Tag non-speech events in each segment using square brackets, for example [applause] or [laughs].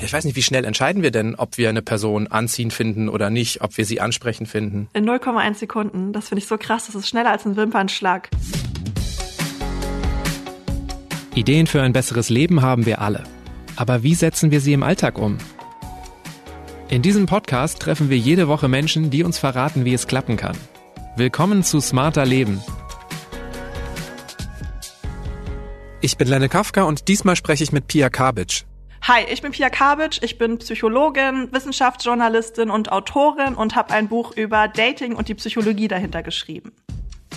Ich weiß nicht, wie schnell entscheiden wir denn, ob wir eine Person anziehen finden oder nicht, ob wir sie ansprechend finden? In 0,1 Sekunden. Das finde ich so krass. Das ist schneller als ein Wimpernschlag. Ideen für ein besseres Leben haben wir alle. Aber wie setzen wir sie im Alltag um? In diesem Podcast treffen wir jede Woche Menschen, die uns verraten, wie es klappen kann. Willkommen zu Smarter Leben. Ich bin Lenne Kafka und diesmal spreche ich mit Pia Kabitsch. Hi, ich bin Pia Kabitsch, ich bin Psychologin, Wissenschaftsjournalistin und Autorin und habe ein Buch über Dating und die Psychologie dahinter geschrieben.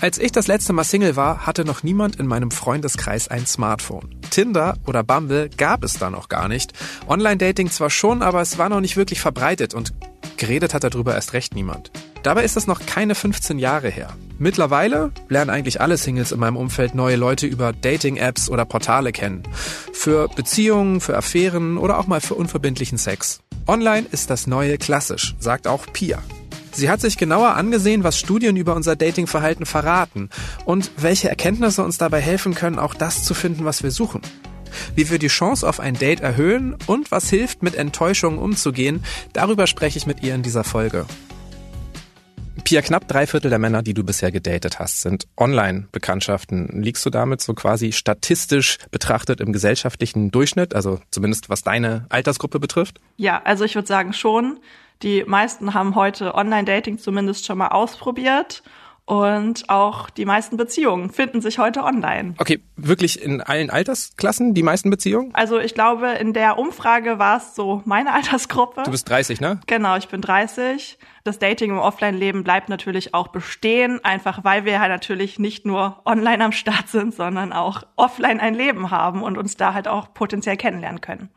Als ich das letzte Mal Single war, hatte noch niemand in meinem Freundeskreis ein Smartphone. Tinder oder Bumble gab es da noch gar nicht. Online-Dating zwar schon, aber es war noch nicht wirklich verbreitet und geredet hat darüber erst recht niemand. Dabei ist das noch keine 15 Jahre her. Mittlerweile lernen eigentlich alle Singles in meinem Umfeld neue Leute über Dating-Apps oder Portale kennen. Für Beziehungen, für Affären oder auch mal für unverbindlichen Sex. Online ist das neue klassisch, sagt auch Pia. Sie hat sich genauer angesehen, was Studien über unser Datingverhalten verraten und welche Erkenntnisse uns dabei helfen können, auch das zu finden, was wir suchen. Wie wir die Chance auf ein Date erhöhen und was hilft, mit Enttäuschungen umzugehen, darüber spreche ich mit ihr in dieser Folge. Pia, knapp drei Viertel der Männer, die du bisher gedatet hast, sind Online-Bekanntschaften. Liegst du damit so quasi statistisch betrachtet im gesellschaftlichen Durchschnitt, also zumindest was deine Altersgruppe betrifft? Ja, also ich würde sagen schon. Die meisten haben heute Online-Dating zumindest schon mal ausprobiert und auch die meisten Beziehungen finden sich heute online. Okay, wirklich in allen Altersklassen die meisten Beziehungen? Also ich glaube, in der Umfrage war es so meine [laughs] Altersgruppe. Du bist 30, ne? Genau, ich bin 30. Das Dating im Offline-Leben bleibt natürlich auch bestehen, einfach weil wir halt natürlich nicht nur online am Start sind, sondern auch offline ein Leben haben und uns da halt auch potenziell kennenlernen können.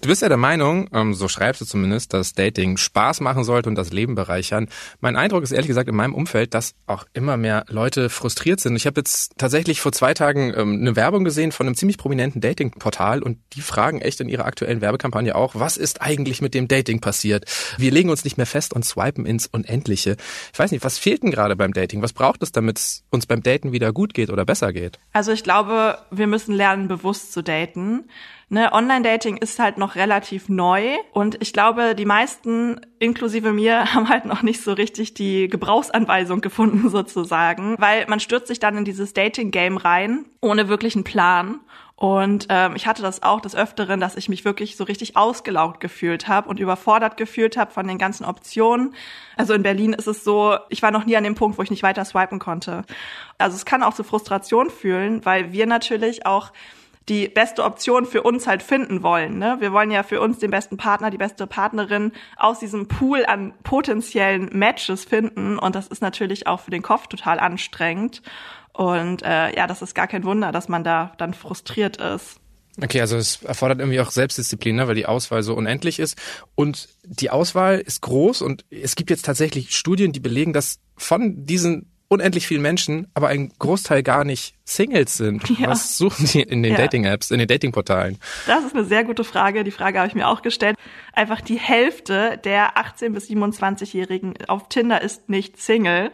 Du bist ja der Meinung, ähm, so schreibst du zumindest, dass Dating Spaß machen sollte und das Leben bereichern. Mein Eindruck ist ehrlich gesagt in meinem Umfeld, dass auch immer mehr Leute frustriert sind. Ich habe jetzt tatsächlich vor zwei Tagen ähm, eine Werbung gesehen von einem ziemlich prominenten Dating-Portal und die fragen echt in ihrer aktuellen Werbekampagne auch, was ist eigentlich mit dem Dating passiert? Wir legen uns nicht mehr fest und swipen ins Unendliche. Ich weiß nicht, was fehlt denn gerade beim Dating? Was braucht es, damit es uns beim Daten wieder gut geht oder besser geht? Also ich glaube, wir müssen lernen, bewusst zu daten. Ne, Online-Dating ist halt noch relativ neu und ich glaube, die meisten, inklusive mir, [laughs] haben halt noch nicht so richtig die Gebrauchsanweisung gefunden [laughs] sozusagen, weil man stürzt sich dann in dieses Dating-Game rein, ohne wirklichen Plan. Und ähm, ich hatte das auch des Öfteren, dass ich mich wirklich so richtig ausgelaugt gefühlt habe und überfordert gefühlt habe von den ganzen Optionen. Also in Berlin ist es so, ich war noch nie an dem Punkt, wo ich nicht weiter swipen konnte. Also es kann auch zu Frustration fühlen, weil wir natürlich auch die beste Option für uns halt finden wollen. Ne? Wir wollen ja für uns den besten Partner, die beste Partnerin aus diesem Pool an potenziellen Matches finden. Und das ist natürlich auch für den Kopf total anstrengend. Und äh, ja, das ist gar kein Wunder, dass man da dann frustriert ist. Okay, also es erfordert irgendwie auch Selbstdisziplin, ne, weil die Auswahl so unendlich ist. Und die Auswahl ist groß und es gibt jetzt tatsächlich Studien, die belegen, dass von diesen unendlich vielen Menschen, aber ein Großteil gar nicht Singles sind. Ja. Was suchen die in den ja. Dating-Apps, in den Dating-Portalen? Das ist eine sehr gute Frage. Die Frage habe ich mir auch gestellt. Einfach die Hälfte der 18- bis 27-Jährigen auf Tinder ist nicht Single.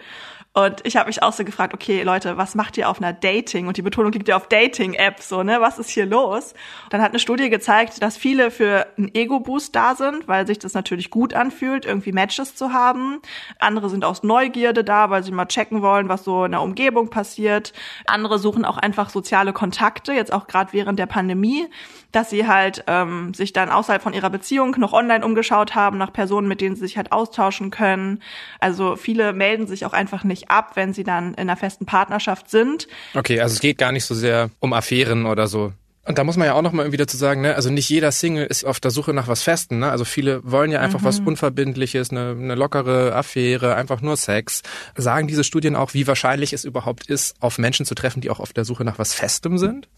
Und ich habe mich auch so gefragt, okay, Leute, was macht ihr auf einer Dating? Und die Betonung liegt ja auf Dating-App, so, ne? Was ist hier los? Dann hat eine Studie gezeigt, dass viele für einen Ego-Boost da sind, weil sich das natürlich gut anfühlt, irgendwie Matches zu haben. Andere sind aus Neugierde da, weil sie mal checken wollen, was so in der Umgebung passiert. Andere suchen auch einfach soziale Kontakte, jetzt auch gerade während der Pandemie, dass sie halt ähm, sich dann außerhalb von ihrer Beziehung noch online umgeschaut haben nach Personen, mit denen sie sich halt austauschen können. Also viele melden sich auch einfach nicht ab, wenn sie dann in einer festen Partnerschaft sind. Okay, also es geht gar nicht so sehr um Affären oder so. Und da muss man ja auch noch mal irgendwie dazu sagen, ne, also nicht jeder Single ist auf der Suche nach was Festem, ne? Also viele wollen ja einfach mhm. was Unverbindliches, eine, eine lockere Affäre, einfach nur Sex. Sagen diese Studien auch, wie wahrscheinlich es überhaupt ist, auf Menschen zu treffen, die auch auf der Suche nach was Festem sind?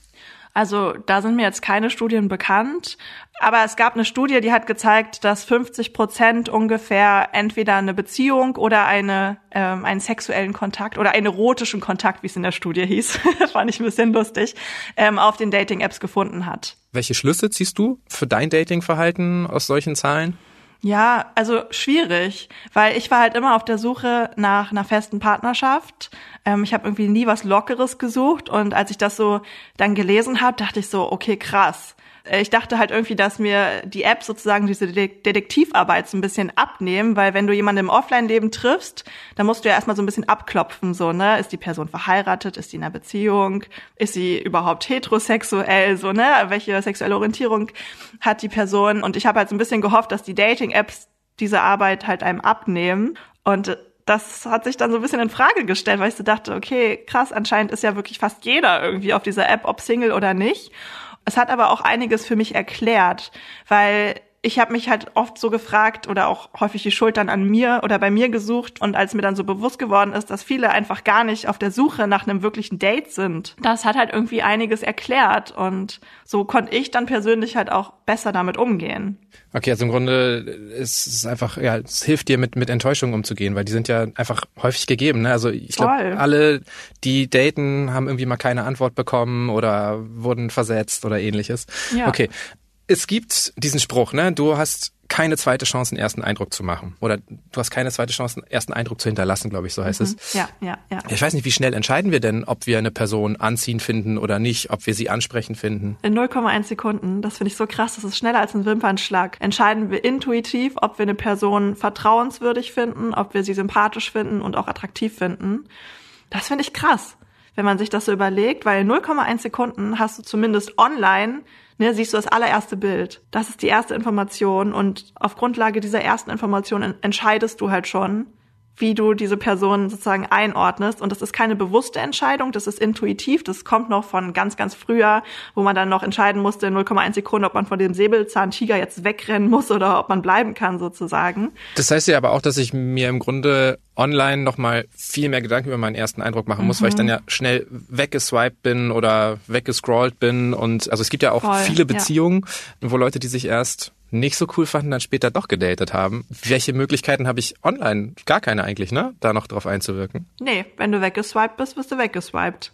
Also da sind mir jetzt keine Studien bekannt, aber es gab eine Studie, die hat gezeigt, dass 50 Prozent ungefähr entweder eine Beziehung oder eine, ähm, einen sexuellen Kontakt oder einen erotischen Kontakt, wie es in der Studie hieß, [laughs] fand ich ein bisschen lustig, ähm, auf den Dating-Apps gefunden hat. Welche Schlüsse ziehst du für dein Dating-Verhalten aus solchen Zahlen? Ja, also schwierig, weil ich war halt immer auf der Suche nach einer festen Partnerschaft. Ähm, ich habe irgendwie nie was Lockeres gesucht und als ich das so dann gelesen habe, dachte ich so, okay, krass. Äh, ich dachte halt irgendwie, dass mir die App sozusagen diese Detektivarbeit so ein bisschen abnehmen, weil wenn du jemanden im Offline-Leben triffst, dann musst du ja erstmal so ein bisschen abklopfen, so, ne? Ist die Person verheiratet? Ist sie in einer Beziehung? Ist sie überhaupt heterosexuell? So, ne? Welche sexuelle Orientierung hat die Person? Und ich habe halt so ein bisschen gehofft, dass die Dating-Apps diese Arbeit halt einem abnehmen. Und das hat sich dann so ein bisschen in Frage gestellt, weil ich so dachte, okay, krass, anscheinend ist ja wirklich fast jeder irgendwie auf dieser App, ob Single oder nicht. Es hat aber auch einiges für mich erklärt, weil ich habe mich halt oft so gefragt oder auch häufig die Schuld dann an mir oder bei mir gesucht und als mir dann so bewusst geworden ist, dass viele einfach gar nicht auf der Suche nach einem wirklichen Date sind, das hat halt irgendwie einiges erklärt und so konnte ich dann persönlich halt auch besser damit umgehen. Okay, also im Grunde ist es einfach, ja, es hilft dir mit, mit Enttäuschungen umzugehen, weil die sind ja einfach häufig gegeben. Ne? Also ich glaube, alle, die daten, haben irgendwie mal keine Antwort bekommen oder wurden versetzt oder ähnliches. Ja. Okay, es gibt diesen Spruch, ne? Du hast keine zweite Chance, einen ersten Eindruck zu machen. Oder du hast keine zweite Chance, einen ersten Eindruck zu hinterlassen, glaube ich, so heißt mhm. es. Ja, ja, ja. Ich weiß nicht, wie schnell entscheiden wir denn, ob wir eine Person anziehen finden oder nicht, ob wir sie ansprechen finden? In 0,1 Sekunden. Das finde ich so krass. Das ist schneller als ein Wimpernschlag. Entscheiden wir intuitiv, ob wir eine Person vertrauenswürdig finden, ob wir sie sympathisch finden und auch attraktiv finden. Das finde ich krass, wenn man sich das so überlegt, weil in 0,1 Sekunden hast du zumindest online ne, siehst du das allererste Bild. Das ist die erste Information und auf Grundlage dieser ersten Information entscheidest du halt schon, wie du diese Person sozusagen einordnest. Und das ist keine bewusste Entscheidung, das ist intuitiv, das kommt noch von ganz, ganz früher, wo man dann noch entscheiden musste in 0,1 Sekunden, ob man vor dem Säbelzahntiger jetzt wegrennen muss oder ob man bleiben kann sozusagen. Das heißt ja aber auch, dass ich mir im Grunde online nochmal viel mehr Gedanken über meinen ersten Eindruck machen muss, mhm. weil ich dann ja schnell weggeswiped bin oder weggescrollt bin. Und also es gibt ja auch Voll, viele Beziehungen, ja. wo Leute, die sich erst nicht so cool fanden, dann später doch gedatet haben. Welche Möglichkeiten habe ich online? Gar keine eigentlich, ne? Da noch drauf einzuwirken. Nee, wenn du weggeswiped bist, bist du weggeswiped.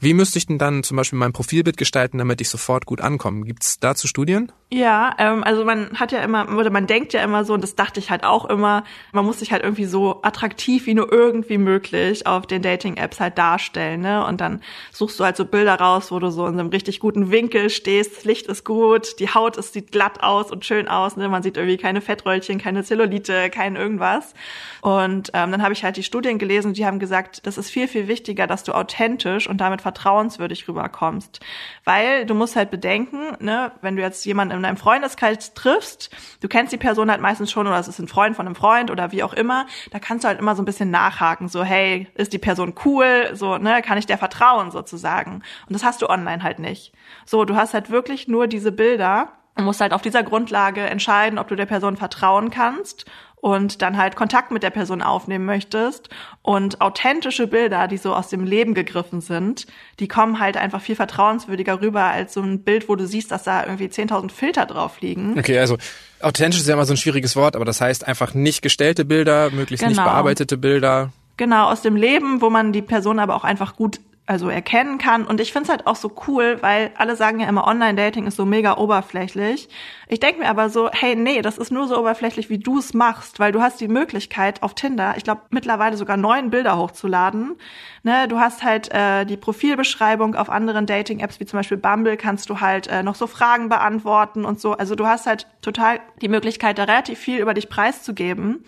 Wie müsste ich denn dann zum Beispiel mein Profilbild gestalten, damit ich sofort gut ankomme? Gibt's dazu Studien? Ja, ähm, also man hat ja immer, oder man denkt ja immer so, und das dachte ich halt auch immer, man muss sich halt irgendwie so attraktiv wie nur irgendwie möglich auf den Dating-Apps halt darstellen, ne? Und dann suchst du halt so Bilder raus, wo du so in einem richtig guten Winkel stehst, Licht ist gut, die Haut ist, sieht glatt aus und schön aus, ne? Man sieht irgendwie keine Fettröllchen, keine Zellulite, kein irgendwas. Und ähm, dann habe ich halt die Studien gelesen, die haben gesagt, das ist viel, viel wichtiger, dass du authentisch und damit vertrauenswürdig rüberkommst. Weil du musst halt bedenken, ne, wenn du jetzt jemanden in deinem Freundeskreis triffst, du kennst die Person halt meistens schon oder es ist ein Freund von einem Freund oder wie auch immer, da kannst du halt immer so ein bisschen nachhaken, so hey, ist die Person cool, so, ne, kann ich der vertrauen sozusagen. Und das hast du online halt nicht. So, du hast halt wirklich nur diese Bilder und musst halt auf dieser Grundlage entscheiden, ob du der Person vertrauen kannst und dann halt Kontakt mit der Person aufnehmen möchtest. Und authentische Bilder, die so aus dem Leben gegriffen sind, die kommen halt einfach viel vertrauenswürdiger rüber als so ein Bild, wo du siehst, dass da irgendwie 10.000 Filter drauf liegen. Okay, also authentisch ist ja immer so ein schwieriges Wort, aber das heißt einfach nicht gestellte Bilder, möglichst genau. nicht bearbeitete Bilder. Genau, aus dem Leben, wo man die Person aber auch einfach gut also erkennen kann. Und ich finde es halt auch so cool, weil alle sagen ja immer, Online-Dating ist so mega oberflächlich. Ich denke mir aber so, hey, nee, das ist nur so oberflächlich, wie du es machst, weil du hast die Möglichkeit auf Tinder, ich glaube mittlerweile sogar neun Bilder hochzuladen. Ne, du hast halt äh, die Profilbeschreibung auf anderen Dating-Apps, wie zum Beispiel Bumble, kannst du halt äh, noch so Fragen beantworten und so. Also du hast halt total die Möglichkeit, da relativ viel über dich preiszugeben.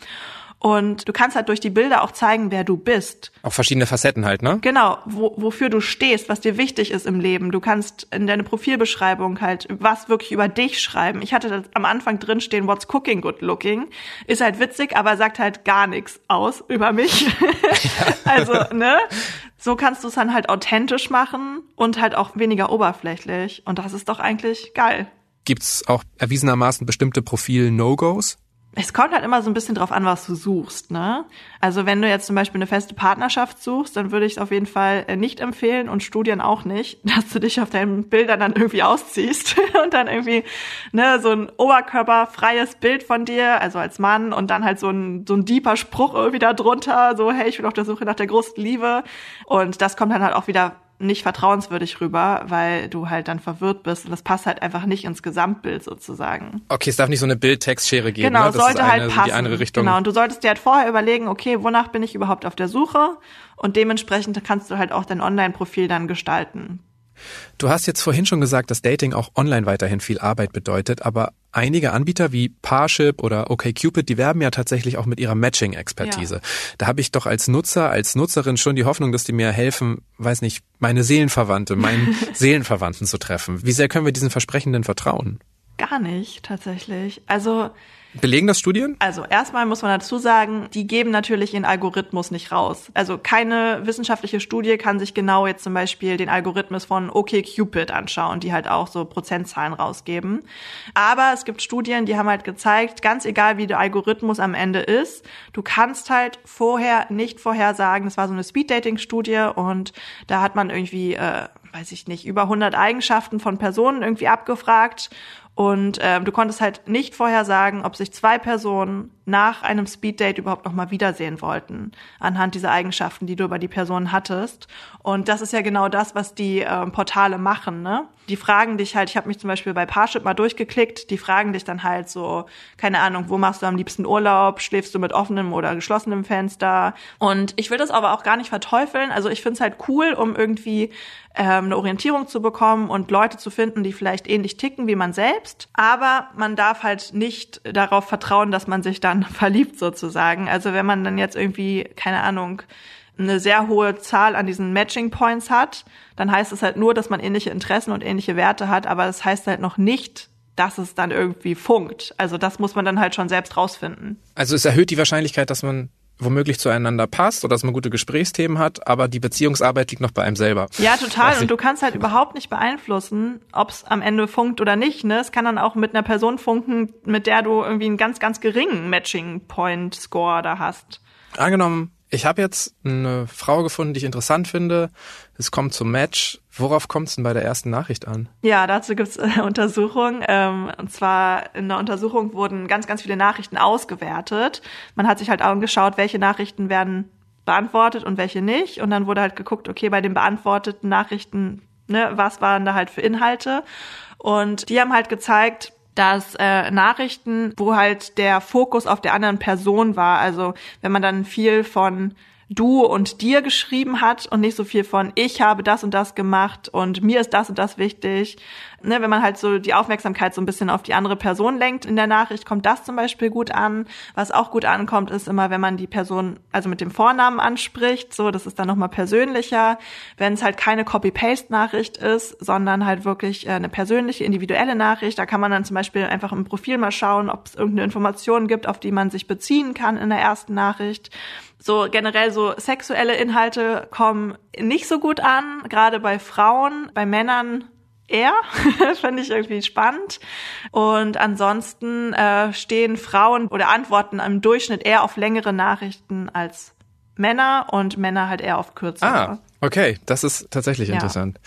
Und du kannst halt durch die Bilder auch zeigen, wer du bist. Auch verschiedene Facetten halt, ne? Genau, wo, wofür du stehst, was dir wichtig ist im Leben. Du kannst in deine Profilbeschreibung halt was wirklich über dich schreiben. Ich hatte das am Anfang drin stehen, what's cooking good looking. Ist halt witzig, aber sagt halt gar nichts aus über mich. [laughs] also, ne? So kannst du es dann halt authentisch machen und halt auch weniger oberflächlich. Und das ist doch eigentlich geil. Gibt's auch erwiesenermaßen bestimmte Profil-No-Gos? Es kommt halt immer so ein bisschen drauf an, was du suchst, ne? Also wenn du jetzt zum Beispiel eine feste Partnerschaft suchst, dann würde ich es auf jeden Fall äh, nicht empfehlen und Studien auch nicht, [laughs] dass du dich auf deinen Bildern dann irgendwie ausziehst [laughs] und dann irgendwie, ne, so ein oberkörperfreies Bild von dir, also als Mann und dann halt so ein, so ein deeper Spruch irgendwie da drunter, so, hey, ich bin auf der Suche nach der großen Liebe und das kommt dann halt auch wieder nicht vertrauenswürdig rüber, weil du halt dann verwirrt bist und das passt halt einfach nicht ins Gesamtbild sozusagen. Okay, es darf nicht so eine Bild-Text-Schere geben. Genau, ne? Das sollte ist eine, halt passen. Die andere Richtung. Genau, und du solltest dir halt vorher überlegen, okay, wonach bin ich überhaupt auf der Suche? Und dementsprechend kannst du halt auch dein Online-Profil dann gestalten. Du hast jetzt vorhin schon gesagt, dass Dating auch online weiterhin viel Arbeit bedeutet, aber einige Anbieter wie Parship oder OkCupid, die werben ja tatsächlich auch mit ihrer Matching-Expertise. Ja. Da habe ich doch als Nutzer, als Nutzerin schon die Hoffnung, dass die mir helfen, weiß nicht, meine Seelenverwandte, meinen [laughs] Seelenverwandten zu treffen. Wie sehr können wir diesen Versprechen denn vertrauen? Gar nicht, tatsächlich. Also Belegen das Studien? Also erstmal muss man dazu sagen, die geben natürlich ihren Algorithmus nicht raus. Also keine wissenschaftliche Studie kann sich genau jetzt zum Beispiel den Algorithmus von OkCupid anschauen, die halt auch so Prozentzahlen rausgeben. Aber es gibt Studien, die haben halt gezeigt, ganz egal wie der Algorithmus am Ende ist, du kannst halt vorher nicht vorhersagen, das war so eine Speed-Dating-Studie und da hat man irgendwie, äh, weiß ich nicht, über 100 Eigenschaften von Personen irgendwie abgefragt und ähm, du konntest halt nicht vorher sagen, ob sich zwei Personen nach einem Speeddate überhaupt noch mal wiedersehen wollten, anhand dieser Eigenschaften, die du über die Person hattest. Und das ist ja genau das, was die ähm, Portale machen. Ne? Die fragen dich halt, ich habe mich zum Beispiel bei Parship mal durchgeklickt, die fragen dich dann halt so, keine Ahnung, wo machst du am liebsten Urlaub, schläfst du mit offenem oder geschlossenem Fenster? Und ich will das aber auch gar nicht verteufeln. Also ich finde es halt cool, um irgendwie ähm, eine Orientierung zu bekommen und Leute zu finden, die vielleicht ähnlich ticken wie man selbst. Aber man darf halt nicht darauf vertrauen, dass man sich dann [laughs] verliebt sozusagen. Also wenn man dann jetzt irgendwie, keine Ahnung, eine sehr hohe Zahl an diesen Matching Points hat, dann heißt es halt nur, dass man ähnliche Interessen und ähnliche Werte hat, aber das heißt halt noch nicht, dass es dann irgendwie funkt. Also das muss man dann halt schon selbst rausfinden. Also es erhöht die Wahrscheinlichkeit, dass man womöglich zueinander passt oder dass man gute Gesprächsthemen hat, aber die Beziehungsarbeit liegt noch bei einem selber. Ja, total. Und du kannst halt überhaupt nicht beeinflussen, ob es am Ende funkt oder nicht. Ne? Es kann dann auch mit einer Person funken, mit der du irgendwie einen ganz, ganz geringen Matching-Point-Score da hast. Angenommen, ich habe jetzt eine Frau gefunden, die ich interessant finde. Es kommt zum Match. Worauf kommt es denn bei der ersten Nachricht an? Ja, dazu gibt's äh, Untersuchungen. Ähm, und zwar in der Untersuchung wurden ganz, ganz viele Nachrichten ausgewertet. Man hat sich halt angeschaut, welche Nachrichten werden beantwortet und welche nicht. Und dann wurde halt geguckt, okay, bei den beantworteten Nachrichten, ne, was waren da halt für Inhalte? Und die haben halt gezeigt, dass äh, Nachrichten, wo halt der Fokus auf der anderen Person war, also wenn man dann viel von du und dir geschrieben hat und nicht so viel von ich habe das und das gemacht und mir ist das und das wichtig. Ne, wenn man halt so die Aufmerksamkeit so ein bisschen auf die andere Person lenkt in der Nachricht, kommt das zum Beispiel gut an. Was auch gut ankommt, ist immer, wenn man die Person also mit dem Vornamen anspricht, so, das ist dann nochmal persönlicher. Wenn es halt keine Copy-Paste-Nachricht ist, sondern halt wirklich äh, eine persönliche, individuelle Nachricht, da kann man dann zum Beispiel einfach im Profil mal schauen, ob es irgendeine Information gibt, auf die man sich beziehen kann in der ersten Nachricht so generell so sexuelle Inhalte kommen nicht so gut an, gerade bei Frauen, bei Männern eher. [laughs] Finde ich irgendwie spannend. Und ansonsten äh, stehen Frauen oder antworten im Durchschnitt eher auf längere Nachrichten als Männer und Männer halt eher auf kürzere. Ah, okay, das ist tatsächlich Ja. interessant.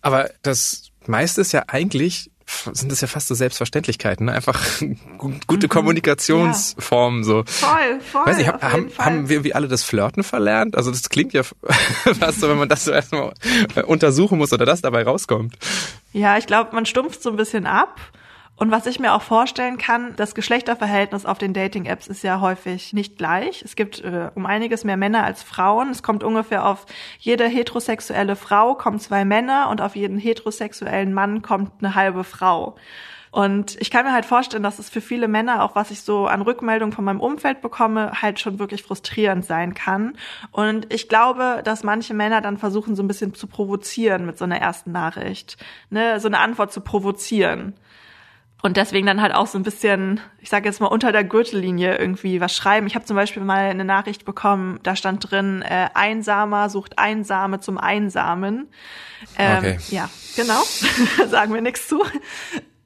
Aber das meiste ist ja eigentlich sind das ja fast so Selbstverständlichkeiten, ne? einfach [laughs] gu- gute Kommunikationsformen so. Voll, voll. Weiß nicht, hab, haben, Fall. haben wir irgendwie alle das Flirten verlernt? Also das klingt ja [laughs] fast so, wenn man das so erstmal äh, untersuchen muss oder das dabei rauskommt. Ja, ich glaube, man stumpft so ein bisschen ab. Und was ich mir auch vorstellen kann, das Geschlechterverhältnis auf den Dating-Apps ist ja häufig nicht gleich. Es gibt äh, um einiges mehr Männer als Frauen. Es kommt ungefähr auf jede heterosexuelle Frau kommen zwei Männer und auf jeden heterosexuellen Mann kommt eine halbe Frau. Und ich kann mir halt vorstellen, dass es für viele Männer, auch was ich so an Rückmeldungen von meinem Umfeld bekomme, halt schon wirklich frustrierend sein kann. Und ich glaube, dass manche Männer dann versuchen, so ein bisschen zu provozieren mit so einer ersten Nachricht. Ne, so eine Antwort zu provozieren. Und deswegen dann halt auch so ein bisschen, ich sage jetzt mal unter der Gürtellinie irgendwie was schreiben. Ich habe zum Beispiel mal eine Nachricht bekommen, da stand drin, äh, Einsamer sucht Einsame zum Einsamen. Ähm, Okay. Ja, genau. [laughs] Sagen wir nichts zu.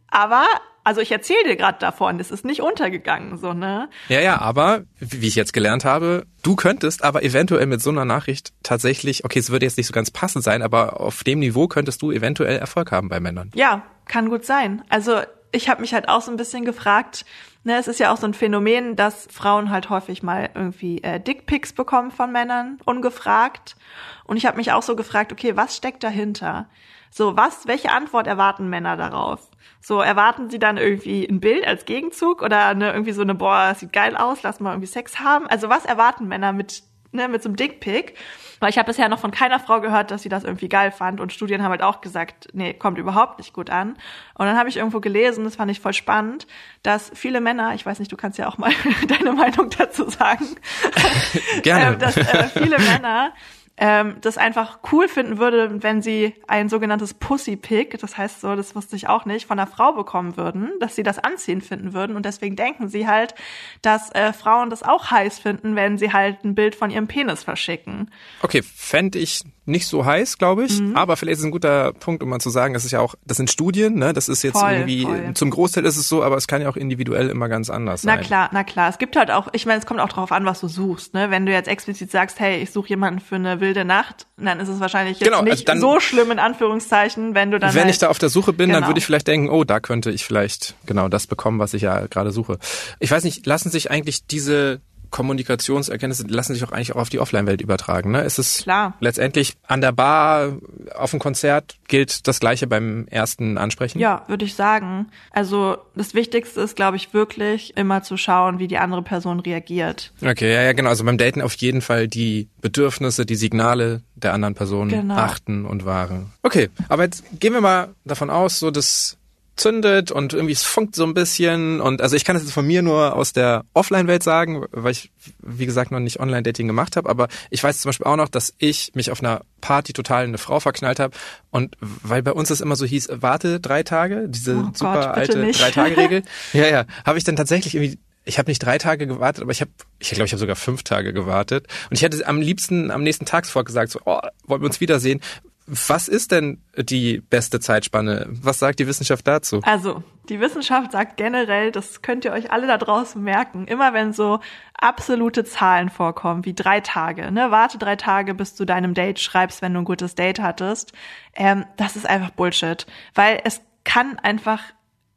Aber, also ich erzähle dir gerade davon, das ist nicht untergegangen, so, ne? Ja, ja, aber wie ich jetzt gelernt habe, du könntest aber eventuell mit so einer Nachricht tatsächlich, okay, es würde jetzt nicht so ganz passend sein, aber auf dem Niveau könntest du eventuell Erfolg haben bei Männern. Ja, kann gut sein. Also ich habe mich halt auch so ein bisschen gefragt, Ne, es ist ja auch so ein Phänomen, dass Frauen halt häufig mal irgendwie äh, Dickpics bekommen von Männern, ungefragt. Und ich habe mich auch so gefragt, okay, was steckt dahinter? So, was, welche Antwort erwarten Männer darauf? So, erwarten sie dann irgendwie ein Bild als Gegenzug oder ne, irgendwie so eine, boah, sieht geil aus, lass mal irgendwie Sex haben? Also was erwarten Männer mit, ne, mit so einem Dickpic? Weil ich habe bisher noch von keiner Frau gehört, dass sie das irgendwie geil fand. Und Studien haben halt auch gesagt, nee, kommt überhaupt nicht gut an. Und dann habe ich irgendwo gelesen, das fand ich voll spannend, dass viele Männer, ich weiß nicht, du kannst ja auch mal [laughs] deine Meinung dazu sagen, [laughs] [laughs] Gerne. äh, dass äh, viele Männer ähm, das einfach cool finden würde, wenn sie ein sogenanntes Pussy-Pick, das heißt so, das wusste ich auch nicht, von einer Frau bekommen würden, dass sie das anziehen finden würden und deswegen denken sie halt, dass äh, Frauen das auch heiß finden, wenn sie halt ein Bild von ihrem Penis verschicken. Okay, fände ich nicht so heiß, glaube ich, mhm. aber vielleicht ist es ein guter Punkt, um mal zu sagen, das ist ja auch, das sind Studien, ne? Das ist jetzt Voll, irgendwie, voll. zum Großteil ist es so, aber es kann ja auch individuell immer ganz anders sein. Na klar, na klar. Es gibt halt auch, ich meine, es kommt auch darauf an, was du suchst. Ne? Wenn du jetzt explizit sagst, hey, ich suche jemanden für eine wilde Nacht, dann ist es wahrscheinlich jetzt Genau, also nicht dann- so schlimm in Anführungszeichen, wenn du dann Wenn halt, ich da auf der Suche bin, dann Genau. würde ich vielleicht denken, oh, da könnte ich vielleicht genau das bekommen, was ich ja gerade suche. Ich weiß nicht, lassen sich eigentlich diese Kommunikationserkenntnisse lassen sich auch eigentlich auch auf die Offline-Welt übertragen. Ne? Es ist Klar. letztendlich an der Bar, auf dem Konzert gilt das Gleiche beim ersten Ansprechen. Ja, würde ich sagen. Also das Wichtigste ist, glaube ich, wirklich immer zu schauen, wie die andere Person reagiert. Okay, ja, ja, genau. Also beim Daten auf jeden Fall die Bedürfnisse, die Signale der anderen Person Genau. achten und wahren. Okay, aber jetzt gehen wir mal davon aus, so das zündet und irgendwie es funkt so ein bisschen und also ich kann das jetzt von mir nur aus der Offline-Welt sagen, weil ich wie gesagt noch nicht Online-Dating gemacht habe, aber ich weiß zum Beispiel auch noch, dass ich mich auf einer Party total in eine Frau verknallt habe und weil bei uns das immer so hieß, warte drei Tage, diese Oh Gott, super bitte alte. Drei-Tage-Regel, [laughs] ja, ja, habe ich dann tatsächlich irgendwie ich habe nicht drei Tage gewartet, aber ich habe, ich glaube, ich habe sogar fünf Tage gewartet. Und ich hätte am liebsten am nächsten Tag sofort gesagt, so, oh, wollen wir uns wiedersehen. Was ist denn die beste Zeitspanne? Was sagt die Wissenschaft dazu? Also, die Wissenschaft sagt generell, das könnt ihr euch alle da draußen merken, immer wenn so absolute Zahlen vorkommen, wie drei Tage, ne, warte drei Tage, bis du deinem Date schreibst, wenn du ein gutes Date hattest, ähm, das ist einfach Bullshit. Weil es kann einfach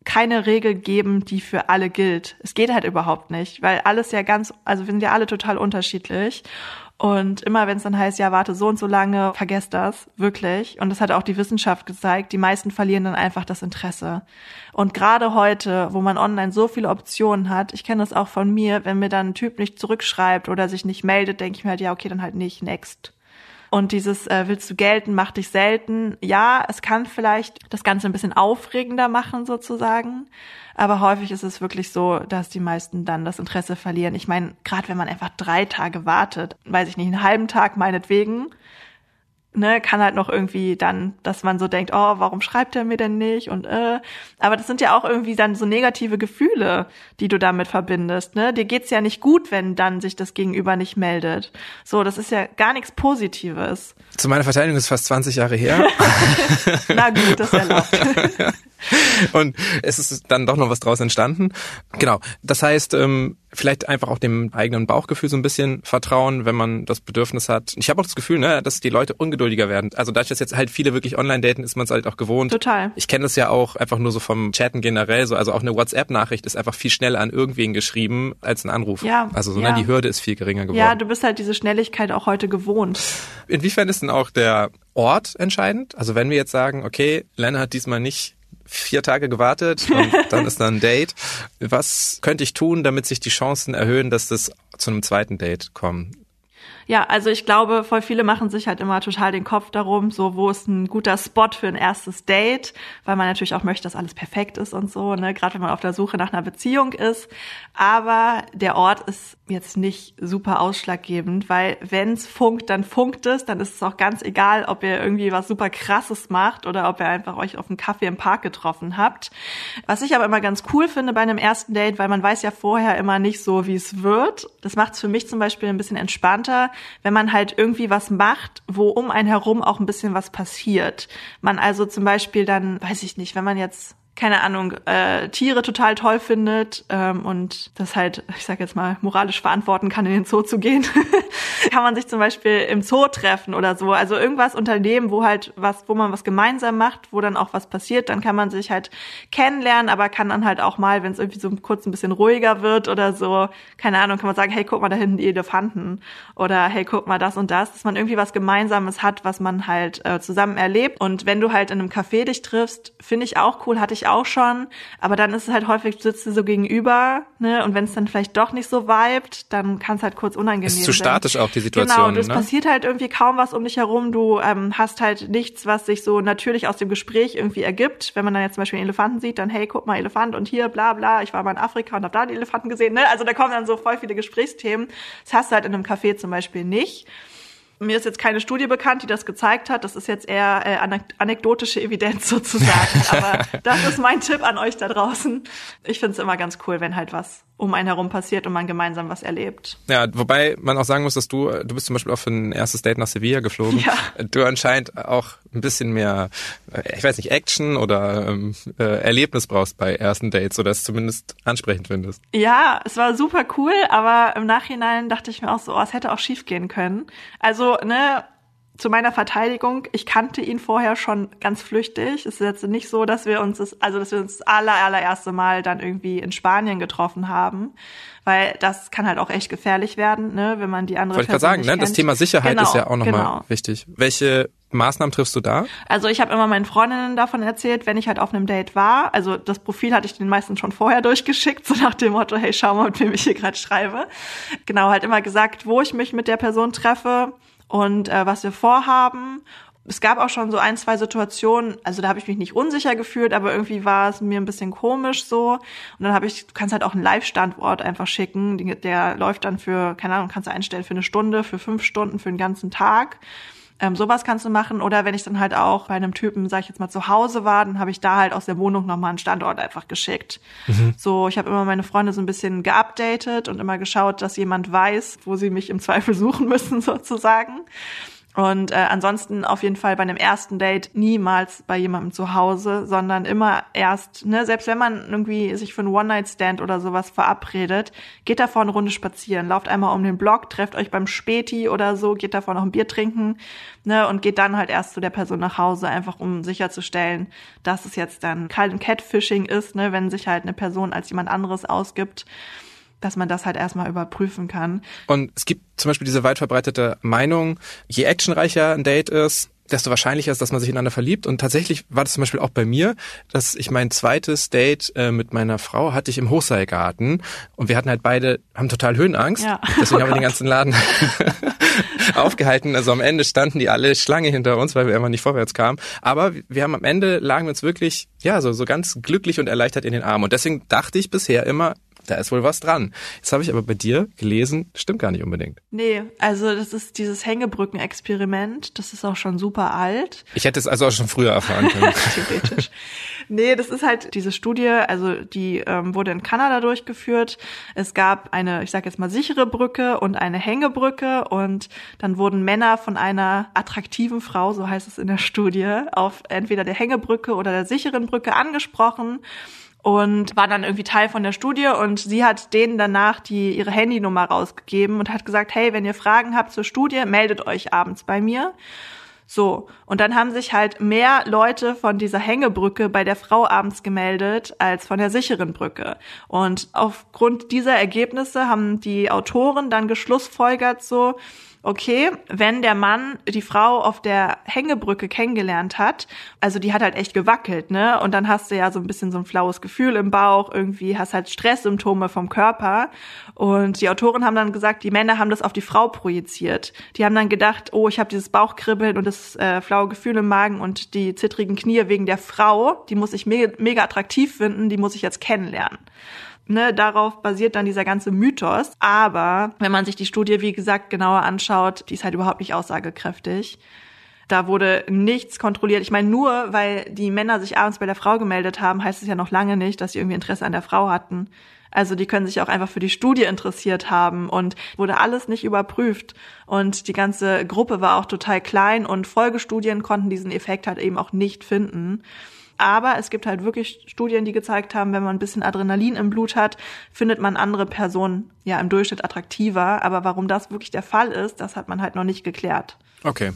keine Regel geben, die für alle gilt. Es geht halt überhaupt nicht, weil alles ja ganz, also wir sind ja alle total unterschiedlich. Und immer wenn es dann heißt, ja, warte so und so lange, vergesst das, wirklich. Und das hat auch die Wissenschaft gezeigt, die meisten verlieren dann einfach das Interesse. Und gerade heute, wo man online so viele Optionen hat, ich kenne das auch von mir, wenn mir dann ein Typ nicht zurückschreibt oder sich nicht meldet, denke ich mir halt, ja, okay, dann halt nicht, next. Und dieses äh, willst du gelten, mach dich selten. Ja, es kann vielleicht das Ganze ein bisschen aufregender machen sozusagen, aber häufig ist es wirklich so, dass die meisten dann das Interesse verlieren. Ich meine, gerade wenn man einfach drei Tage wartet, weiß ich nicht, einen halben Tag meinetwegen, ne, kann halt noch irgendwie dann, dass man so denkt, oh, warum schreibt er mir denn nicht und äh, aber das sind ja auch irgendwie dann so negative Gefühle, die du damit verbindest, ne? Dir geht's ja nicht gut, wenn dann sich das Gegenüber nicht meldet. So, das ist ja gar nichts Positives. Zu meiner Verteidigung ist fast 20 Jahre her. [laughs] Na gut, das ist erlaubt. [laughs] Und es ist dann doch noch was draus entstanden. Genau. Das heißt, ähm, vielleicht einfach auch dem eigenen Bauchgefühl so ein bisschen vertrauen, wenn man das Bedürfnis hat. Ich habe auch das Gefühl, ne, dass die Leute ungeduldiger werden. Also dadurch, dass jetzt halt viele wirklich online daten, ist man es halt auch gewohnt. Total. Ich kenne das ja auch einfach nur so vom Chatten generell so. Also auch eine WhatsApp-Nachricht ist einfach viel schneller an irgendwen geschrieben als ein Anruf. Ja, Also so, ja. ne, die Hürde ist viel geringer geworden. Ja, du bist halt diese Schnelligkeit auch heute gewohnt. Inwiefern ist denn auch der Ort entscheidend? Also wenn wir jetzt sagen, okay, Lena hat diesmal nicht vier Tage gewartet und [laughs] dann ist da ein Date. Was könnte ich tun, damit sich die Chancen erhöhen, dass das zu einem zweiten Date kommt? Ja, also ich glaube, voll viele machen sich halt immer total den Kopf darum, so wo ist ein guter Spot für ein erstes Date, weil man natürlich auch möchte, dass alles perfekt ist und so, ne, gerade wenn man auf der Suche nach einer Beziehung ist. Aber der Ort ist jetzt nicht super ausschlaggebend, weil wenn's funkt, dann funkt es, dann ist es auch ganz egal, ob ihr irgendwie was super krasses macht oder ob ihr einfach euch auf einen Kaffee im Park getroffen habt. Was ich aber immer ganz cool finde bei einem ersten Date, weil man weiß ja vorher immer nicht so, wie es wird. Das macht es für mich zum Beispiel ein bisschen entspannter, wenn man halt irgendwie was macht, wo um einen herum auch ein bisschen was passiert. Man also zum Beispiel dann, weiß ich nicht, wenn man jetzt keine Ahnung, äh, Tiere total toll findet ähm, und das halt, ich sag jetzt mal, moralisch verantworten kann, in den Zoo zu gehen, [laughs] kann man sich zum Beispiel im Zoo treffen oder so. Also irgendwas unternehmen, wo halt was, wo man was gemeinsam macht, wo dann auch was passiert, dann kann man sich halt kennenlernen, aber kann dann halt auch mal, wenn es irgendwie so kurz ein bisschen ruhiger wird oder so, keine Ahnung, kann man sagen, hey, guck mal da hinten die Elefanten oder hey, guck mal das und das, dass man irgendwie was Gemeinsames hat, was man halt äh, zusammen erlebt. Und wenn du halt in einem Café dich triffst, finde ich auch cool, hatte ich auch schon, aber dann ist es halt häufig, sitzt du so gegenüber, ne, und wenn es dann vielleicht doch nicht so vibet, dann kann es halt kurz unangenehm sein. Ist zu statisch auch die Situation. Genau, und es ne? passiert halt irgendwie kaum was um dich herum, du ähm, hast halt nichts, was sich so natürlich aus dem Gespräch irgendwie ergibt. Wenn man dann jetzt zum Beispiel einen Elefanten sieht, dann hey, guck mal, Elefant und hier, bla bla, ich war mal in Afrika und hab da die Elefanten gesehen, ne, also da kommen dann so voll viele Gesprächsthemen. Das hast du halt in einem Café zum Beispiel nicht. Mir ist jetzt keine Studie bekannt, die das gezeigt hat. Das ist jetzt eher äh, anek anekdotische Evidenz [laughs] sozusagen. Aber das ist mein Tipp an euch da draußen. Ich finde es immer ganz cool, wenn halt was um einen herum passiert und man gemeinsam was erlebt. Ja, wobei man auch sagen muss, dass du, du bist zum Beispiel auch für ein erstes Date nach Sevilla geflogen. Ja. Du anscheinend auch ein bisschen mehr, äh, ich weiß nicht, Action oder ähm, äh, Erlebnis brauchst bei ersten Dates oder es zumindest ansprechend findest. Ja, es war super cool, aber im Nachhinein dachte ich mir auch so, oh, es hätte auch schief gehen können. Also, ne, zu meiner Verteidigung, ich kannte ihn vorher schon ganz flüchtig. Es ist jetzt nicht so, dass wir uns das, also dass wir uns das aller, allererste Mal dann irgendwie in Spanien getroffen haben, weil das kann halt auch echt gefährlich werden, ne, wenn man die andere Wollte ich gerade sagen, ne? Das Thema Sicherheit genau, ist ja auch nochmal genau. wichtig. Welche Maßnahmen triffst du da? Also ich habe immer meinen Freundinnen davon erzählt, wenn ich halt auf einem Date war. Also das Profil hatte ich den meisten schon vorher [laughs] durchgeschickt, so nach dem Motto, hey, schau mal, mit wem ich hier gerade schreibe. Genau, halt immer gesagt, wo ich mich mit der Person treffe und äh, was wir vorhaben. Es gab auch schon so ein, zwei Situationen, also da habe ich mich nicht unsicher gefühlt, aber irgendwie war es mir ein bisschen komisch so. Und dann habe ich, du kannst halt auch einen Live-Standort einfach schicken, der läuft dann für, keine Ahnung, kannst du einstellen für eine Stunde, für fünf Stunden, für den ganzen Tag. Ähm, sowas kannst du machen. Oder wenn ich dann halt auch bei einem Typen, sag ich jetzt mal, zu Hause war, dann habe ich da halt aus der Wohnung nochmal einen Standort einfach geschickt. Mhm. So, ich habe immer meine Freunde so ein bisschen geupdatet und immer geschaut, dass jemand weiß, wo sie mich im Zweifel suchen müssen, [laughs] sozusagen. Und äh, ansonsten auf jeden Fall bei einem ersten Date niemals bei jemandem zu Hause, sondern immer erst, ne, selbst wenn man irgendwie sich für einen One-Night-Stand oder sowas verabredet, geht davor eine Runde spazieren, lauft einmal um den Block, trefft euch beim Späti oder so, geht davor noch ein Bier trinken, ne, und geht dann halt erst zu der Person nach Hause, einfach um sicherzustellen, dass es jetzt dann kein Catfishing ist, ne, wenn sich halt eine Person als jemand anderes ausgibt dass man das halt erstmal überprüfen kann. Und es gibt zum Beispiel diese weit verbreitete Meinung, je actionreicher ein Date ist, desto wahrscheinlicher ist, dass man sich ineinander verliebt. Und tatsächlich war das zum Beispiel auch bei mir, dass ich mein zweites Date äh, mit meiner Frau hatte ich im Hochseilgarten und wir hatten halt beide, haben total Höhenangst. Ja. [laughs] Deswegen oh haben wir den ganzen Laden [laughs] aufgehalten. Also am Ende standen die alle Schlange hinter uns, weil wir immer nicht vorwärts kamen. Aber wir haben am Ende lagen wir uns wirklich, ja, so, so ganz glücklich und erleichtert in den Armen. Und deswegen dachte ich bisher immer, da ist wohl was dran. Jetzt habe ich aber bei dir gelesen, stimmt gar nicht unbedingt. Nee, also das ist dieses Hängebrücken-Experiment, das ist auch schon super alt. Ich hätte es also auch schon früher erfahren können. [laughs] Theoretisch. Nee, das ist halt diese Studie, also die ähm, wurde in Kanada durchgeführt. Es gab eine, ich sage jetzt mal sichere Brücke und eine Hängebrücke und dann wurden Männer von einer attraktiven Frau, so heißt es in der Studie, auf entweder der Hängebrücke oder der sicheren Brücke angesprochen und war dann irgendwie Teil von der Studie und sie hat denen danach die ihre Handynummer rausgegeben und hat gesagt, hey, wenn ihr Fragen habt zur Studie, meldet euch abends bei mir. So, und dann haben sich halt mehr Leute von dieser Hängebrücke bei der Frau abends gemeldet als von der sicheren Brücke. Und aufgrund dieser Ergebnisse haben die Autoren dann geschlussfolgert so, okay, wenn der Mann die Frau auf der Hängebrücke kennengelernt hat, also die hat halt echt gewackelt, ne? Und dann hast du ja so ein bisschen so ein flaues Gefühl im Bauch, irgendwie hast halt Stresssymptome vom Körper. Und die Autoren haben dann gesagt, die Männer haben das auf die Frau projiziert. Die haben dann gedacht, oh, ich habe dieses Bauchkribbeln und das äh, flaue Gefühl im Magen und die zittrigen Knie wegen der Frau, die muss ich mega, mega attraktiv finden, die muss ich jetzt kennenlernen ne, darauf basiert dann dieser ganze Mythos. Aber wenn man sich die Studie, wie gesagt, genauer anschaut, die ist halt überhaupt nicht aussagekräftig. Da wurde nichts kontrolliert. Ich meine, nur weil die Männer sich abends bei der Frau gemeldet haben, heißt es ja noch lange nicht, dass sie irgendwie Interesse an der Frau hatten. Also die können sich auch einfach für die Studie interessiert haben und wurde alles nicht überprüft. Und die ganze Gruppe war auch total klein und Folgestudien konnten diesen Effekt halt eben auch nicht finden. Aber es gibt halt wirklich Studien, die gezeigt haben, wenn man ein bisschen Adrenalin im Blut hat, findet man andere Personen ja im Durchschnitt attraktiver. Aber warum das wirklich der Fall ist, das hat man halt noch nicht geklärt. Okay.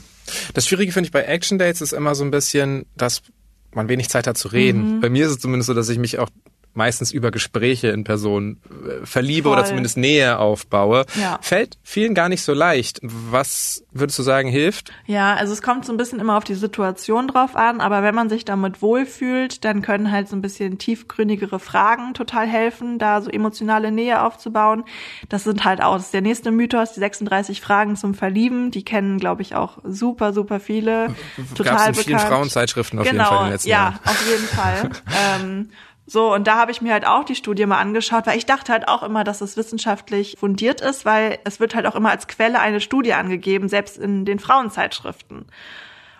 Das Schwierige finde ich bei Action Dates ist immer so ein bisschen, dass man wenig Zeit hat zu reden. Mhm. Bei mir ist es zumindest so, dass ich mich auch meistens über Gespräche in Person äh, verliebe Voll. oder zumindest Nähe aufbaue, ja. fällt vielen gar nicht so leicht. Was würdest du sagen, hilft? Ja, also es kommt so ein bisschen immer auf die Situation drauf an, aber wenn man sich damit wohlfühlt, dann können halt so ein bisschen tiefgründigere Fragen total helfen, da so emotionale Nähe aufzubauen. Das sind halt auch, das ist der nächste Mythos, die 36 Fragen zum Verlieben, die kennen, glaube ich, auch super, super viele. Total Gab's in vielen bekannt. Frauenzeitschriften auf genau, jeden Fall in den letzten ja, Jahren. Ja, auf jeden Fall. [laughs] ähm, so, und da habe ich mir halt auch die Studie mal angeschaut, weil ich dachte halt auch immer, dass es wissenschaftlich fundiert ist, weil es wird halt auch immer als Quelle eine Studie angegeben, selbst in den Frauenzeitschriften.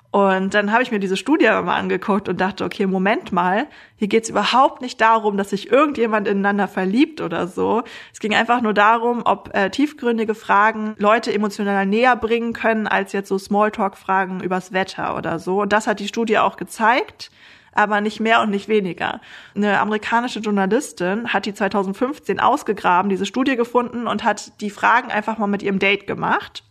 Und dann habe ich mir diese Studie mal angeguckt und dachte, okay, Moment mal, hier geht's überhaupt nicht darum, dass sich irgendjemand ineinander verliebt oder so. Es ging einfach nur darum, ob äh, tiefgründige Fragen Leute emotional näher bringen können, als jetzt so Smalltalk-Fragen übers Wetter oder so. Und das hat die Studie auch gezeigt aber nicht mehr und nicht weniger. Eine amerikanische Journalistin hat die 2015 ausgegraben, diese Studie gefunden und hat die Fragen einfach mal mit ihrem Date gemacht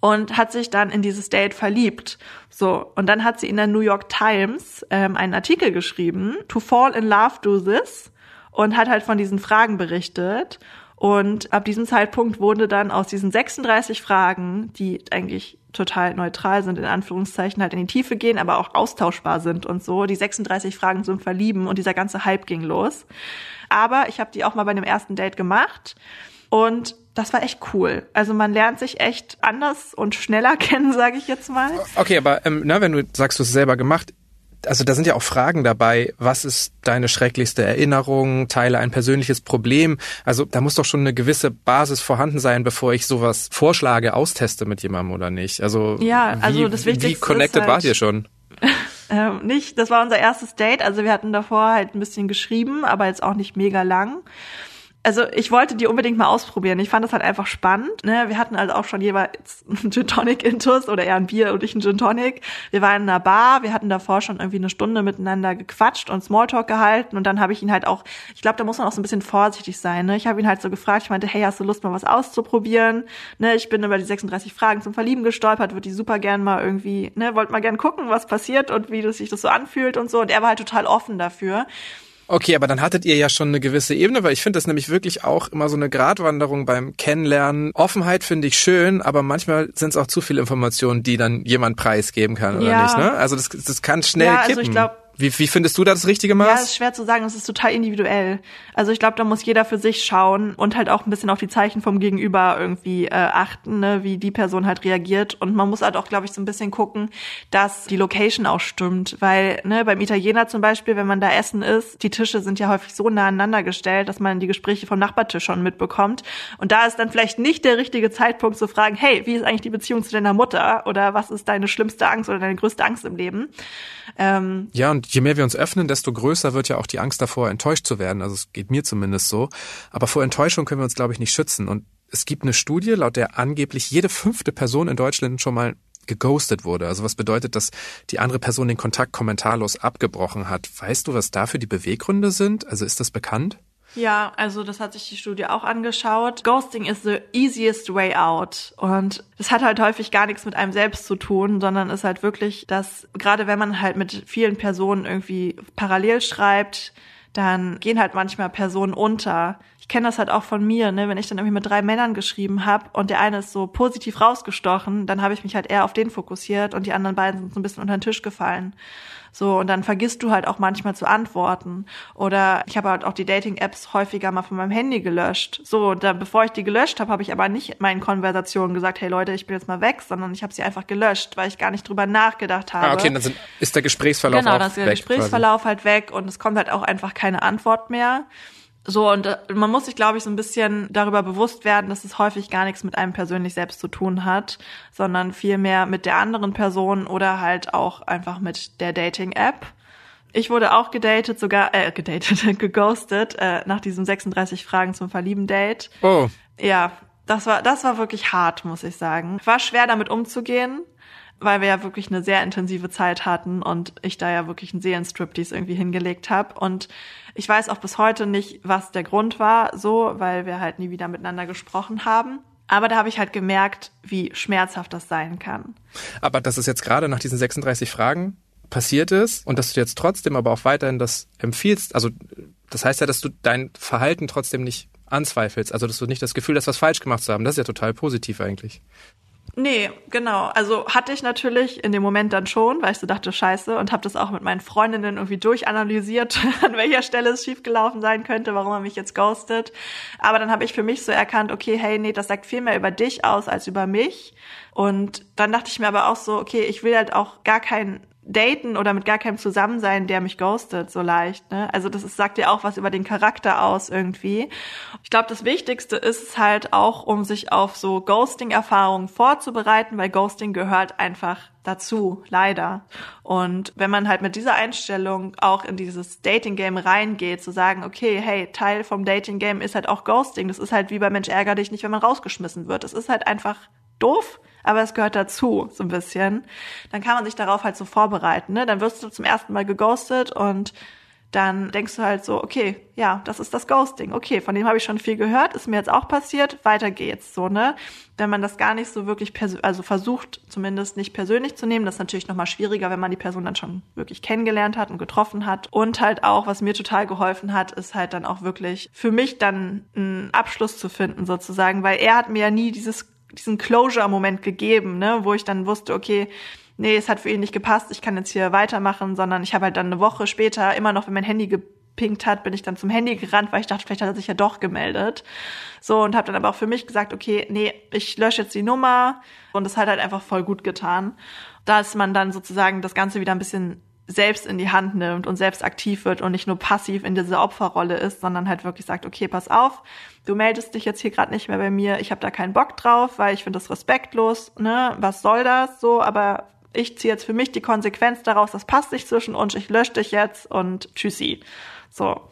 und hat sich dann in dieses Date verliebt. So, und dann hat sie in der New York Times ähm, einen Artikel geschrieben, To Fall in Love Do This, und hat halt von diesen Fragen berichtet. Und ab diesem Zeitpunkt wurde dann aus diesen 36 Fragen, die eigentlich total neutral sind, in Anführungszeichen, halt in die Tiefe gehen, aber auch austauschbar sind und so. Die 36 Fragen zum Verlieben und dieser ganze Hype ging los. Aber ich habe die auch mal bei einem ersten Date gemacht und das war echt cool. Also man lernt sich echt anders und schneller [laughs] kennen, sage ich jetzt mal. Okay, aber ähm, na, wenn du sagst, du es selber gemacht, also da sind ja auch Fragen dabei, was ist deine schrecklichste Erinnerung, teile ein persönliches Problem. Also da muss doch schon eine gewisse Basis vorhanden sein, bevor ich sowas vorschlage, austeste mit jemandem oder nicht. Also, ja, also das Wichtigste wie connected halt, wart ihr schon? [laughs] ähm, nicht, das war unser erstes Date. Also wir hatten davor halt ein bisschen geschrieben, aber jetzt auch nicht mega lang also ich wollte die unbedingt mal ausprobieren. Ich fand das halt einfach spannend. Ne? Wir hatten also auch schon jeweils [laughs] einen Gin Tonic Intus oder eher ein Bier und ich einen Gin Tonic. Wir waren in einer Bar, wir hatten davor schon irgendwie eine Stunde miteinander gequatscht und Smalltalk gehalten und dann habe ich ihn halt auch, ich glaube, da muss man auch so ein bisschen vorsichtig sein. Ne? Ich habe ihn halt so gefragt, ich meinte, hey, hast du Lust mal was auszuprobieren? Ne? Ich bin über die 36 Fragen zum Verlieben gestolpert, würde die super gern mal irgendwie, ne, wollte mal gern gucken, was passiert und wie das sich das so anfühlt und so. Und er war halt total offen dafür. Okay, aber dann hattet ihr ja schon eine gewisse Ebene, weil ich finde das nämlich wirklich auch immer so eine Gratwanderung beim Kennenlernen. Offenheit finde ich schön, aber manchmal sind es auch zu viele Informationen, die dann jemand preisgeben kann, oder ja. nicht? Ne? Also das, das kann schnell ja, kippen. Also ich glaube, wie, wie findest du da das richtige Maß? Ja, ist schwer zu sagen. Es ist total individuell. Also ich glaube, da muss jeder für sich schauen und halt auch ein bisschen auf die Zeichen vom Gegenüber irgendwie äh, achten, ne, wie die Person halt reagiert. Und man muss halt auch, glaube ich, so ein bisschen gucken, dass die Location auch stimmt. Weil ne, beim Italiener zum Beispiel, wenn man da essen ist, die Tische sind ja häufig so nah aneinander gestellt, dass man die Gespräche vom Nachbartisch schon mitbekommt. Und da ist dann vielleicht nicht der richtige Zeitpunkt zu fragen, hey, wie ist eigentlich die Beziehung zu deiner Mutter? Oder was ist deine schlimmste Angst oder deine größte Angst im Leben? Ähm, ja, und je mehr wir uns öffnen, desto größer wird ja auch die Angst davor, enttäuscht zu werden. Also es geht mir zumindest so. Aber vor Enttäuschung können wir uns, glaube ich, nicht schützen. Und es gibt eine Studie, laut der angeblich jede fünfte Person in Deutschland schon mal geghostet wurde. Also was bedeutet, dass die andere Person den Kontakt kommentarlos abgebrochen hat. Weißt du, was dafür die Beweggründe sind? Also ist das bekannt? Ja, also das hat sich die Studie auch angeschaut. Ghosting is the easiest way out. Und das hat halt häufig gar nichts mit einem selbst zu tun, sondern ist halt wirklich, dass gerade wenn man halt mit vielen Personen irgendwie parallel schreibt, dann gehen halt manchmal Personen unter. Ich kenne das halt auch von mir, ne? wenn ich dann irgendwie mit drei Männern geschrieben habe und der eine ist so positiv rausgestochen, dann habe ich mich halt eher auf den fokussiert und die anderen beiden sind so ein bisschen unter den Tisch gefallen. So, und dann vergisst du halt auch manchmal zu antworten. Oder ich habe halt auch die Dating-Apps häufiger mal von meinem Handy gelöscht. So, und dann, bevor ich die gelöscht habe, habe ich aber nicht in meinen Konversationen gesagt, hey Leute, ich bin jetzt mal weg, sondern ich habe sie einfach gelöscht, weil ich gar nicht drüber nachgedacht habe. Ah, okay, dann sind, ist der Gesprächsverlauf genau, auch dann ist der Gesprächsverlauf quasi. halt weg und es kommt halt auch einfach keine Antwort mehr. So, und äh, man muss sich, glaube ich, so ein bisschen darüber bewusst werden, dass es häufig gar nichts mit einem persönlich selbst zu tun hat, sondern vielmehr mit der anderen Person oder halt auch einfach mit der Dating-App. Ich wurde auch gedatet, sogar, äh, gedatet, [laughs] geghostet, äh, nach diesem 36 Fragen zum Verlieben-Date. Oh. Ja, das war, das war wirklich hart, muss ich sagen. War schwer damit umzugehen weil wir ja wirklich eine sehr intensive Zeit hatten und ich da ja wirklich einen Seelenstriptease irgendwie hingelegt habe. Und ich weiß auch bis heute nicht, was der Grund war, so, weil wir halt nie wieder miteinander gesprochen haben. Aber da habe ich halt gemerkt, wie schmerzhaft das sein kann. Aber dass es jetzt gerade nach diesen 36 Fragen passiert ist und dass du jetzt trotzdem aber auch weiterhin das empfiehlst, also das heißt ja, dass du dein Verhalten trotzdem nicht anzweifelst, also dass du nicht das Gefühl hast, was falsch gemacht zu haben. Das ist ja total positiv eigentlich. Nee, genau. Also hatte ich natürlich in dem Moment dann schon, weil ich so dachte, scheiße, und habe das auch mit meinen Freundinnen irgendwie durchanalysiert, [laughs] an welcher Stelle es schiefgelaufen sein könnte, warum er mich jetzt ghostet. Aber dann habe ich für mich so erkannt, okay, hey, nee, das sagt viel mehr über dich aus als über mich. Und dann dachte ich mir aber auch so, okay, ich will halt auch gar keinen daten oder mit gar keinem zusammen sein, der mich ghostet, so leicht. Ne? Also das ist, sagt ja auch was über den Charakter aus irgendwie. Ich glaube, das Wichtigste ist halt auch, um sich auf so Ghosting-Erfahrungen vorzubereiten, weil Ghosting gehört einfach dazu, leider. Und wenn man halt mit dieser Einstellung auch in dieses Dating-Game reingeht, zu sagen, okay, hey, Teil vom Dating-Game ist halt auch Ghosting. Das ist halt wie bei Mensch ärger dich nicht, wenn man rausgeschmissen wird. Das ist halt einfach doof aber es gehört dazu, so ein bisschen. Dann kann man sich darauf halt so vorbereiten. Ne? Dann wirst du zum ersten Mal geghostet und dann denkst du halt so, okay, ja, das ist das Ghosting. Okay, von dem habe ich schon viel gehört, ist mir jetzt auch passiert, weiter geht's, so, ne? Wenn man das gar nicht so wirklich, also versucht, zumindest nicht persönlich zu nehmen, das ist natürlich nochmal schwieriger, wenn man die Person dann schon wirklich kennengelernt hat und getroffen hat. Und halt auch, was mir total geholfen hat, ist halt dann auch wirklich für mich dann einen Abschluss zu finden, sozusagen, weil er hat mir ja nie dieses diesen Closure-Moment gegeben, ne, wo ich dann wusste, okay, nee, es hat für ihn nicht gepasst, ich kann jetzt hier weitermachen, sondern ich habe halt dann eine Woche später immer noch, wenn mein Handy gepinkt hat, bin ich dann zum Handy gerannt, weil ich dachte, vielleicht hat er sich ja doch gemeldet. So und habe dann aber auch für mich gesagt, okay, nee, ich lösche jetzt die Nummer und das hat halt einfach voll gut getan, dass man dann sozusagen das Ganze wieder ein bisschen selbst in die Hand nimmt und selbst aktiv wird und nicht nur passiv in dieser Opferrolle ist, sondern halt wirklich sagt, okay, pass auf, du meldest dich jetzt hier gerade nicht mehr bei mir, ich habe da keinen Bock drauf, weil ich finde das respektlos, ne? Was soll das so, aber ich ziehe jetzt für mich die Konsequenz daraus, das passt nicht zwischen uns, ich lösche dich jetzt und tschüssi. So.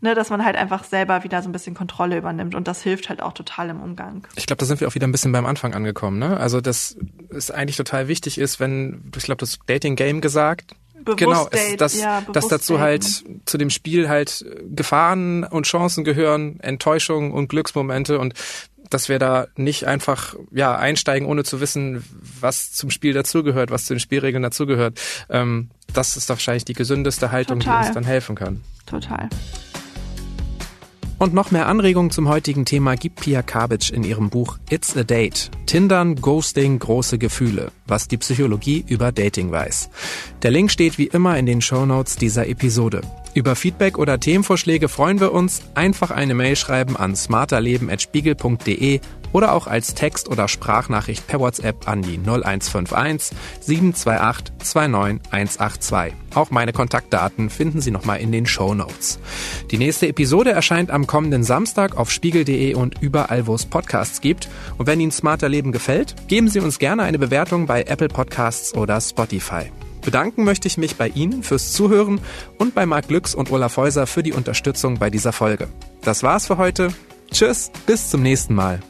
Ne, dass man halt einfach selber wieder so ein bisschen Kontrolle übernimmt und das hilft halt auch total im Umgang. Ich glaube, da sind wir auch wieder ein bisschen beim Anfang angekommen. Ne? Also dass es eigentlich total wichtig ist, wenn, ich glaube, das Dating Game gesagt, genau, es, dass, ja, dass dazu halt zu dem Spiel halt Gefahren und Chancen gehören, Enttäuschungen und Glücksmomente und dass wir da nicht einfach ja einsteigen, ohne zu wissen, was zum Spiel dazugehört, was zu den Spielregeln dazugehört. Ähm, das ist wahrscheinlich die gesündeste Haltung, Total. die uns dann helfen kann. Total. Und noch mehr Anregungen zum heutigen Thema gibt Pia Kabitsch in ihrem Buch It's a Date. Tindern, Ghosting, große Gefühle. Was die Psychologie über Dating weiß. Der Link steht wie immer in den Show Notes dieser Episode. Über Feedback oder Themenvorschläge freuen wir uns. Einfach eine Mail schreiben an smarterleben.spiegel.de oder auch als Text- oder Sprachnachricht per WhatsApp an die 0151 728 29182. Auch meine Kontaktdaten finden Sie nochmal in den Show Notes. Die nächste Episode erscheint am kommenden Samstag auf spiegel.de und überall, wo es Podcasts gibt. Und wenn Ihnen Smarter Leben gefällt, geben Sie uns gerne eine Bewertung bei Apple Podcasts oder Spotify. Bedanken möchte ich mich bei Ihnen fürs Zuhören und bei Marc Glücks und Olaf Häuser für die Unterstützung bei dieser Folge. Das war's für heute. Tschüss, bis zum nächsten Mal.